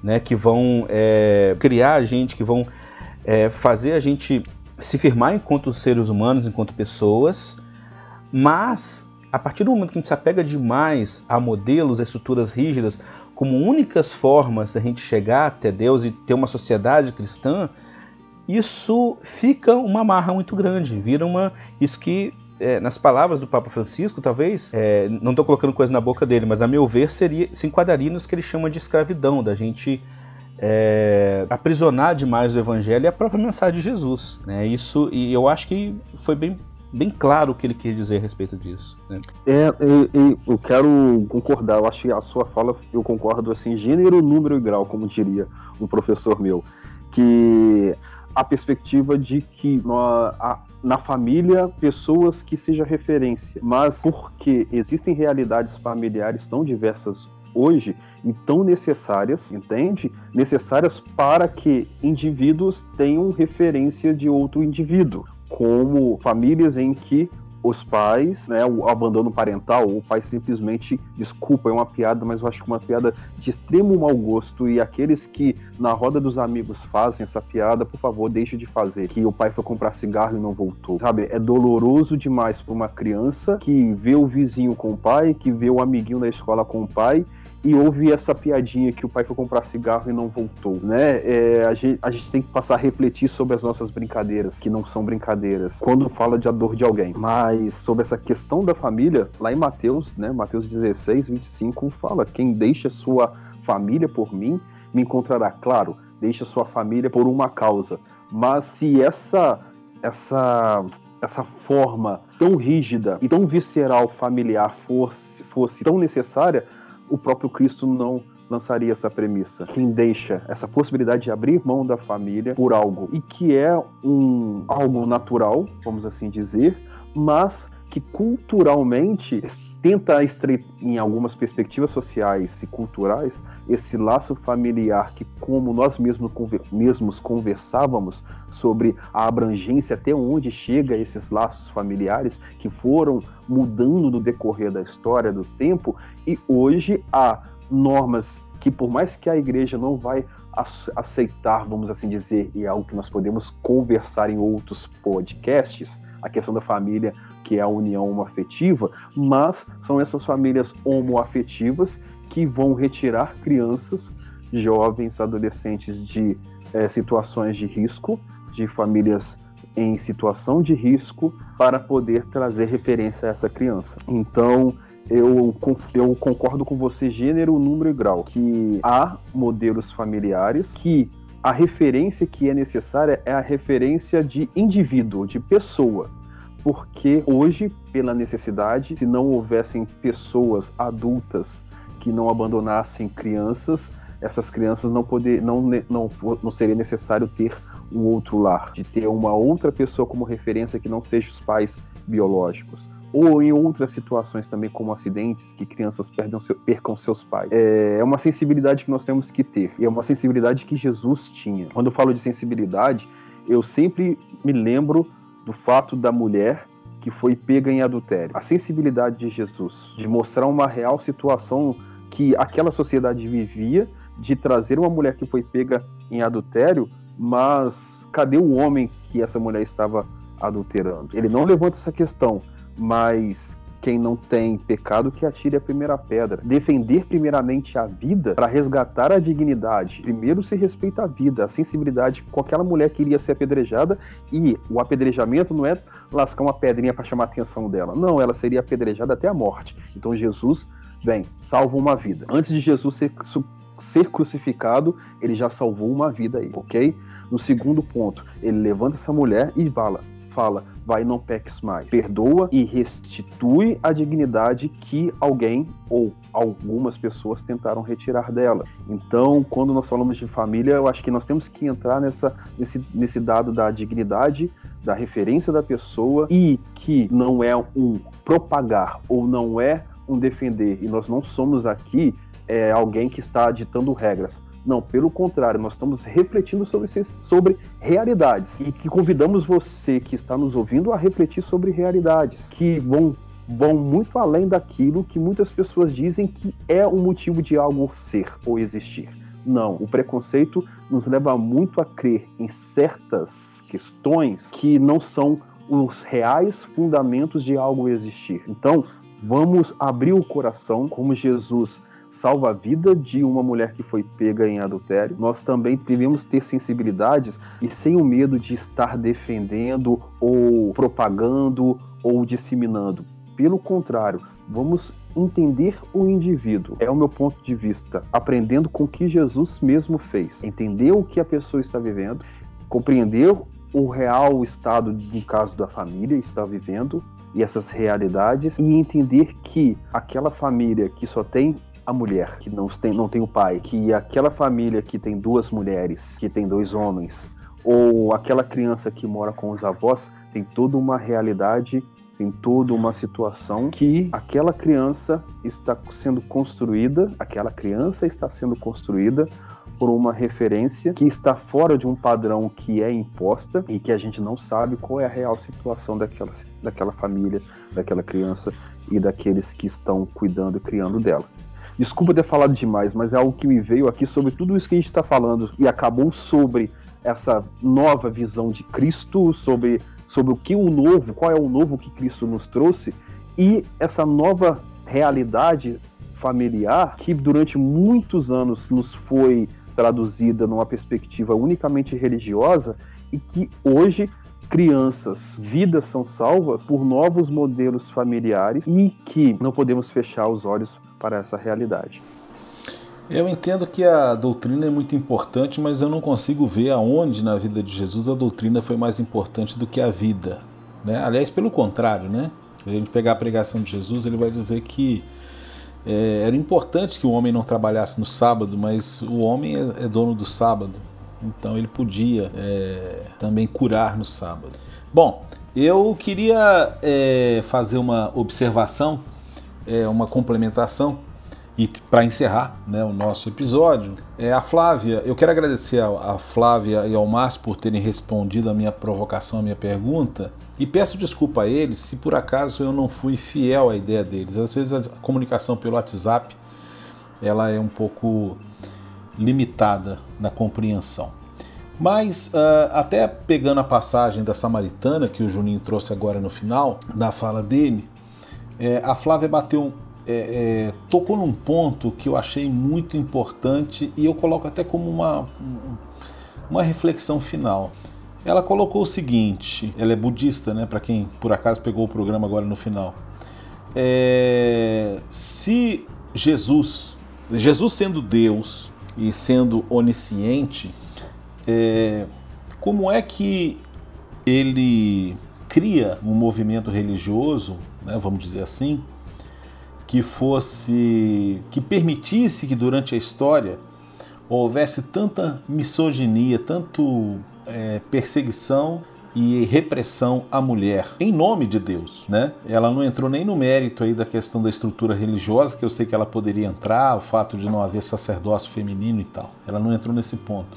né, que vão é, criar a gente, que vão é, fazer a gente se firmar enquanto seres humanos, enquanto pessoas, mas a partir do momento que a gente se apega demais a modelos, a estruturas rígidas, como únicas formas da gente chegar até Deus e ter uma sociedade cristã, isso fica uma marra muito grande, vira uma. Isso que, é, nas palavras do Papa Francisco, talvez, é, não estou colocando coisa na boca dele, mas a meu ver seria, se enquadraria nos que ele chama de escravidão, da gente é, aprisionar demais o evangelho e a própria mensagem de Jesus. Né? Isso, e eu acho que foi bem, bem claro o que ele quis dizer a respeito disso. Né? É, eu, eu, quero concordar, eu acho que a sua fala, eu concordo assim, gênero, número e grau, como diria um professor meu, que a perspectiva de que nós, a, na família pessoas que seja referência, mas porque existem realidades familiares tão diversas hoje e tão necessárias, entende? Necessárias para que indivíduos tenham referência de outro indivíduo, como famílias em que os pais, né, o abandono parental, o pai simplesmente, desculpa, é uma piada, mas eu acho que uma piada de extremo mau gosto e aqueles que na roda dos amigos fazem essa piada, por favor, deixe de fazer, que o pai foi comprar cigarro e não voltou. Sabe, é doloroso demais para uma criança que vê o vizinho com o pai, que vê o amiguinho da escola com o pai e houve essa piadinha que o pai foi comprar cigarro e não voltou, né? É, a, gente, a, gente, tem que passar a refletir sobre as nossas brincadeiras, que não são brincadeiras, quando fala de a dor de alguém. Mas sobre essa questão da família, lá em Mateus, né? Mateus 16, 25, fala: quem deixa sua família por mim, me encontrará. Claro, deixa sua família por uma causa. Mas se essa essa essa forma tão rígida e tão visceral familiar fosse, fosse tão necessária, o próprio Cristo não lançaria essa premissa. Quem deixa essa possibilidade de abrir mão da família por algo e que é um algo natural, vamos assim dizer, mas que culturalmente tenta estreitar em algumas perspectivas sociais e culturais esse laço familiar que como nós mesmos, mesmos conversávamos sobre a abrangência até onde chega esses laços familiares que foram mudando no decorrer da história do tempo e hoje há normas que por mais que a igreja não vai aceitar, vamos assim dizer, e é algo que nós podemos conversar em outros podcasts, a questão da família que é a união homoafetiva, mas são essas famílias homoafetivas que vão retirar crianças, jovens, adolescentes de é, situações de risco, de famílias em situação de risco, para poder trazer referência a essa criança. Então, eu, eu concordo com você, gênero, número e grau, que há modelos familiares que a referência que é necessária é a referência de indivíduo, de pessoa porque hoje, pela necessidade, se não houvessem pessoas adultas que não abandonassem crianças, essas crianças não poder, não, não, não seria necessário ter um outro lar, de ter uma outra pessoa como referência que não seja os pais biológicos. Ou em outras situações também, como acidentes, que crianças seu, percam seus pais. É uma sensibilidade que nós temos que ter. E é uma sensibilidade que Jesus tinha. Quando eu falo de sensibilidade, eu sempre me lembro do fato da mulher que foi pega em adultério. A sensibilidade de Jesus de mostrar uma real situação que aquela sociedade vivia, de trazer uma mulher que foi pega em adultério, mas cadê o homem que essa mulher estava adulterando? Ele não levanta essa questão, mas quem não tem pecado que atire a primeira pedra. Defender primeiramente a vida para resgatar a dignidade. Primeiro se respeita a vida, a sensibilidade com aquela mulher que iria ser apedrejada e o apedrejamento não é lascar uma pedrinha para chamar a atenção dela. Não, ela seria apedrejada até a morte. Então Jesus, bem, salva uma vida. Antes de Jesus ser, ser crucificado, ele já salvou uma vida aí, ok? No segundo ponto, ele levanta essa mulher e fala, fala vai não peques mais. Perdoa e restitui a dignidade que alguém ou algumas pessoas tentaram retirar dela. Então, quando nós falamos de família, eu acho que nós temos que entrar nessa, nesse, nesse dado da dignidade, da referência da pessoa e que não é um propagar ou não é um defender. E nós não somos aqui é, alguém que está ditando regras não, pelo contrário, nós estamos refletindo sobre, sobre realidades e que convidamos você que está nos ouvindo a refletir sobre realidades que vão, vão muito além daquilo que muitas pessoas dizem que é o motivo de algo ser ou existir. Não, o preconceito nos leva muito a crer em certas questões que não são os reais fundamentos de algo existir. Então, vamos abrir o coração como Jesus salva a vida de uma mulher que foi pega em adultério, nós também devemos ter sensibilidades e sem o medo de estar defendendo ou propagando ou disseminando. Pelo contrário, vamos entender o indivíduo. É o meu ponto de vista, aprendendo com o que Jesus mesmo fez. Entender o que a pessoa está vivendo, compreender o real estado, no caso da família, está vivendo e essas realidades e entender que aquela família que só tem a mulher que não tem, não tem o pai, que aquela família que tem duas mulheres, que tem dois homens, ou aquela criança que mora com os avós, tem toda uma realidade, tem toda uma situação que aquela criança está sendo construída, aquela criança está sendo construída por uma referência que está fora de um padrão que é imposta e que a gente não sabe qual é a real situação daquela, daquela família, daquela criança e daqueles que estão cuidando e criando dela. Desculpa ter falado demais, mas é algo que me veio aqui sobre tudo isso que a gente está falando e acabou sobre essa nova visão de Cristo, sobre, sobre o que o novo, qual é o novo que Cristo nos trouxe e essa nova realidade familiar que durante muitos anos nos foi traduzida numa perspectiva unicamente religiosa e que hoje crianças, vidas são salvas por novos modelos familiares e que não podemos fechar os olhos para essa realidade. Eu entendo que a doutrina é muito importante, mas eu não consigo ver aonde na vida de Jesus a doutrina foi mais importante do que a vida. Né? Aliás, pelo contrário, né? Se a gente pegar a pregação de Jesus, ele vai dizer que é, era importante que o homem não trabalhasse no sábado, mas o homem é, é dono do sábado, então ele podia é, também curar no sábado. Bom, eu queria é, fazer uma observação é, uma complementação e para encerrar né, o nosso episódio, é a Flávia. Eu quero agradecer a, Flávia e ao Márcio por terem respondido a minha provocação, a minha pergunta. E peço desculpa a eles se por acaso eu não fui fiel à ideia deles. Às vezes a comunicação pelo WhatsApp ela é um pouco limitada na compreensão. Mas uh, até pegando a passagem da Samaritana que o Juninho trouxe agora no final da fala dele, é, a Flávia bateu, é, é, tocou num ponto que eu achei muito importante e eu coloco até como uma, uma reflexão final. Ela colocou o seguinte: ela é budista, né? Para quem por acaso pegou o programa agora no final. É, se Jesus, Jesus sendo Deus e sendo onisciente, é, como é que ele cria um movimento religioso né, vamos dizer assim, que fosse que permitisse que durante a história houvesse tanta misoginia, tanto é, perseguição e repressão à mulher em nome de Deus, né? Ela não entrou nem no mérito aí da questão da estrutura religiosa, que eu sei que ela poderia entrar, o fato de não haver sacerdócio feminino e tal. Ela não entrou nesse ponto.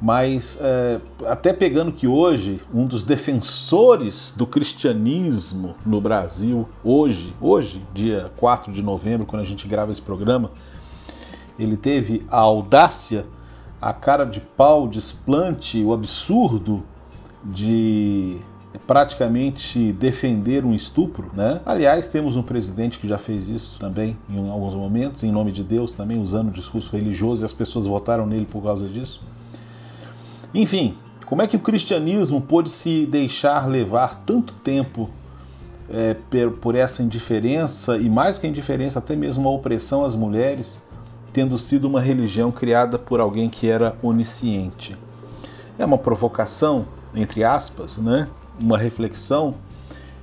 Mas é, até pegando que hoje um dos defensores do cristianismo no Brasil, hoje, hoje, dia 4 de novembro, quando a gente grava esse programa, ele teve a audácia, a cara de pau, o desplante, o absurdo de praticamente defender um estupro, né? Aliás, temos um presidente que já fez isso também em alguns momentos, em nome de Deus, também usando discurso religioso e as pessoas votaram nele por causa disso. Enfim, como é que o cristianismo pôde se deixar levar tanto tempo é, por essa indiferença e mais do que indiferença, até mesmo a opressão às mulheres, tendo sido uma religião criada por alguém que era onisciente? É uma provocação, entre aspas, né? uma reflexão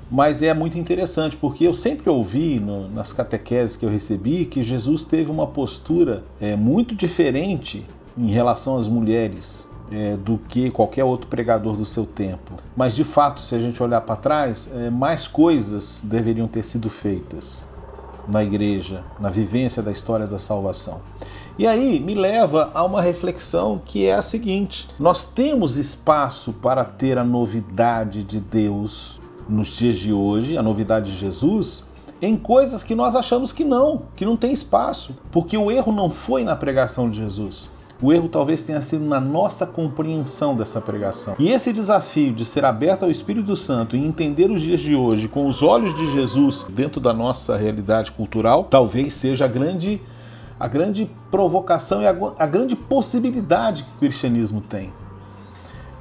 mas é muito interessante, porque eu sempre ouvi no, nas catequeses que eu recebi que Jesus teve uma postura é, muito diferente em relação às mulheres é, do que qualquer outro pregador do seu tempo. Mas de fato, se a gente olhar para trás, é, mais coisas deveriam ter sido feitas na igreja, na vivência da história da salvação. E aí me leva a uma reflexão que é a seguinte: nós temos espaço para ter a novidade de Deus nos dias de hoje, a novidade de Jesus, em coisas que nós achamos que não, que não tem espaço, porque o erro não foi na pregação de Jesus. O erro talvez tenha sido na nossa compreensão dessa pregação. E esse desafio de ser aberto ao Espírito Santo e entender os dias de hoje com os olhos de Jesus dentro da nossa realidade cultural, talvez seja a grande, a grande provocação e a, a grande possibilidade que o cristianismo tem.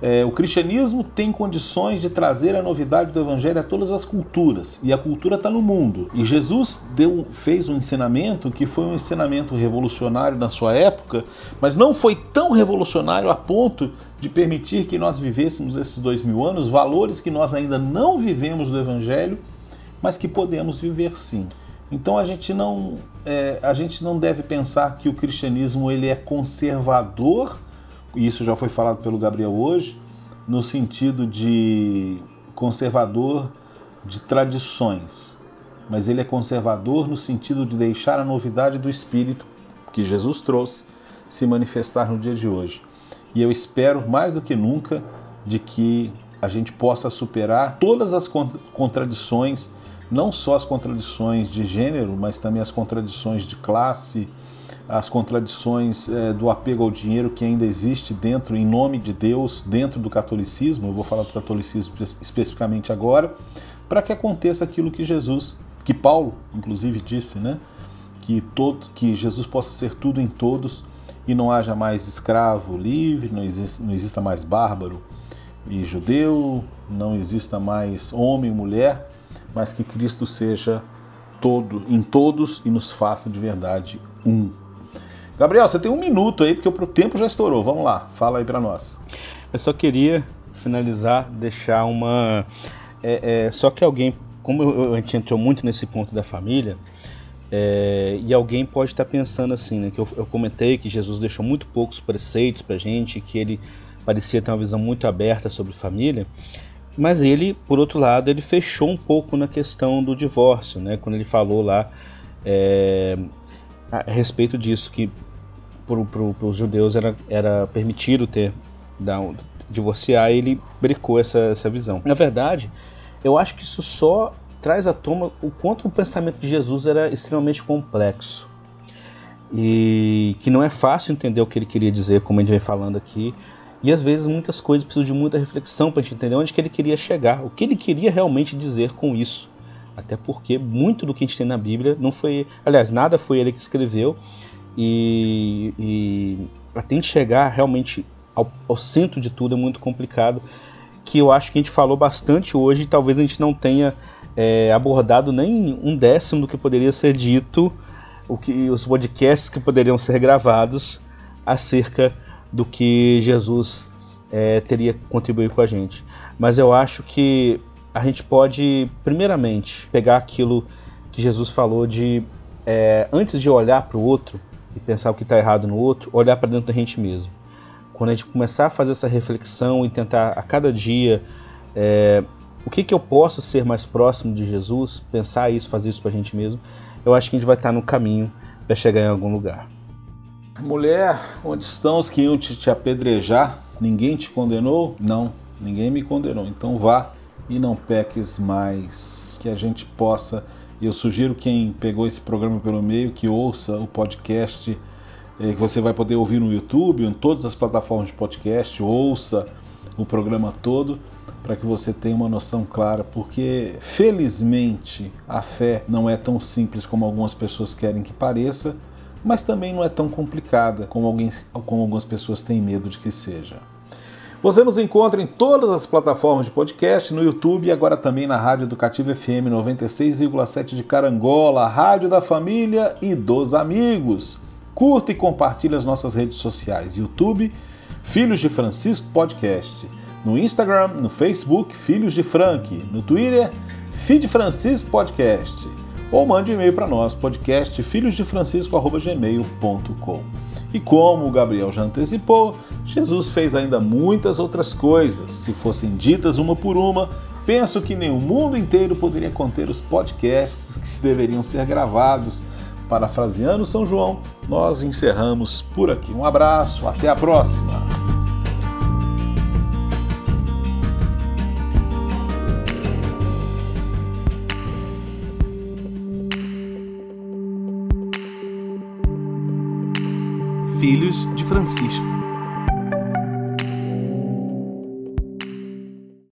É, o cristianismo tem condições de trazer a novidade do evangelho a todas as culturas, e a cultura está no mundo. E Jesus deu, fez um ensinamento que foi um ensinamento revolucionário na sua época, mas não foi tão revolucionário a ponto de permitir que nós vivêssemos esses dois mil anos valores que nós ainda não vivemos do evangelho, mas que podemos viver sim. Então a gente não, é, a gente não deve pensar que o cristianismo ele é conservador isso já foi falado pelo Gabriel hoje, no sentido de conservador de tradições, mas ele é conservador no sentido de deixar a novidade do Espírito que Jesus trouxe se manifestar no dia de hoje. E eu espero mais do que nunca de que a gente possa superar todas as contradições, não só as contradições de gênero, mas também as contradições de classe, as contradições é, do apego ao dinheiro que ainda existe dentro, em nome de Deus, dentro do catolicismo, eu vou falar do catolicismo especificamente agora, para que aconteça aquilo que Jesus, que Paulo, inclusive, disse, né? Que, todo, que Jesus possa ser tudo em todos e não haja mais escravo livre, não exista, não exista mais bárbaro e judeu, não exista mais homem e mulher, mas que Cristo seja todo em todos e nos faça de verdade um. Gabriel, você tem um minuto aí, porque o tempo já estourou. Vamos lá, fala aí para nós. Eu só queria finalizar, deixar uma. É, é, só que alguém, como a gente entrou muito nesse ponto da família, é, e alguém pode estar pensando assim, né? Que eu, eu comentei que Jesus deixou muito poucos preceitos para gente, que ele parecia ter uma visão muito aberta sobre família, mas ele, por outro lado, ele fechou um pouco na questão do divórcio, né? Quando ele falou lá é, a respeito disso, que para os judeus era, era permitido ter da, divorciar, ele brecou essa, essa visão. Na verdade, eu acho que isso só traz à tona o quanto o pensamento de Jesus era extremamente complexo. E que não é fácil entender o que ele queria dizer, como a gente vem falando aqui. E às vezes muitas coisas precisam de muita reflexão para a gente entender onde que ele queria chegar, o que ele queria realmente dizer com isso. Até porque muito do que a gente tem na Bíblia não foi. Aliás, nada foi ele que escreveu. E, e até chegar realmente ao, ao, centro de tudo é muito complicado. Que eu acho que a gente falou bastante hoje talvez a gente não tenha é, abordado nem um décimo do que poderia ser dito, o que os podcasts que poderiam ser gravados acerca do que Jesus é, teria contribuído com a gente. Mas eu acho que a gente pode, primeiramente, pegar aquilo que Jesus falou de é, antes de olhar para o outro e pensar o que está errado no outro, olhar para dentro da gente mesmo. Quando a gente começar a fazer essa reflexão e tentar a cada dia é, o que, que eu posso ser mais próximo de Jesus, pensar isso, fazer isso para a gente mesmo, eu acho que a gente vai estar no caminho para chegar em algum lugar. Mulher, onde estão os que iam te, te apedrejar? Ninguém te condenou? Não, ninguém me condenou. Então vá e não peques mais. Que a gente possa. Eu sugiro quem pegou esse programa pelo meio que ouça o podcast é, que você vai poder ouvir no YouTube, em todas as plataformas de podcast, ouça o programa todo para que você tenha uma noção clara, porque felizmente a fé não é tão simples como algumas pessoas querem que pareça, mas também não é tão complicada como, alguém, como algumas pessoas têm medo de que seja. Você nos encontra em todas as plataformas de podcast, no YouTube e agora também na Rádio Educativa FM 96,7 de Carangola, Rádio da Família e dos Amigos. Curta e compartilhe as nossas redes sociais: YouTube, Filhos de Francisco Podcast, No Instagram, no Facebook, Filhos de Frank. No Twitter, Feed Francisco Podcast. Ou mande um e-mail para nós, podcast filhosdefrancisco.gmail.com. E como o Gabriel já antecipou, Jesus fez ainda muitas outras coisas. Se fossem ditas uma por uma, penso que nem o mundo inteiro poderia conter os podcasts que deveriam ser gravados. Parafraseando São João, nós encerramos por aqui. Um abraço, até a próxima! Filhos de Francisco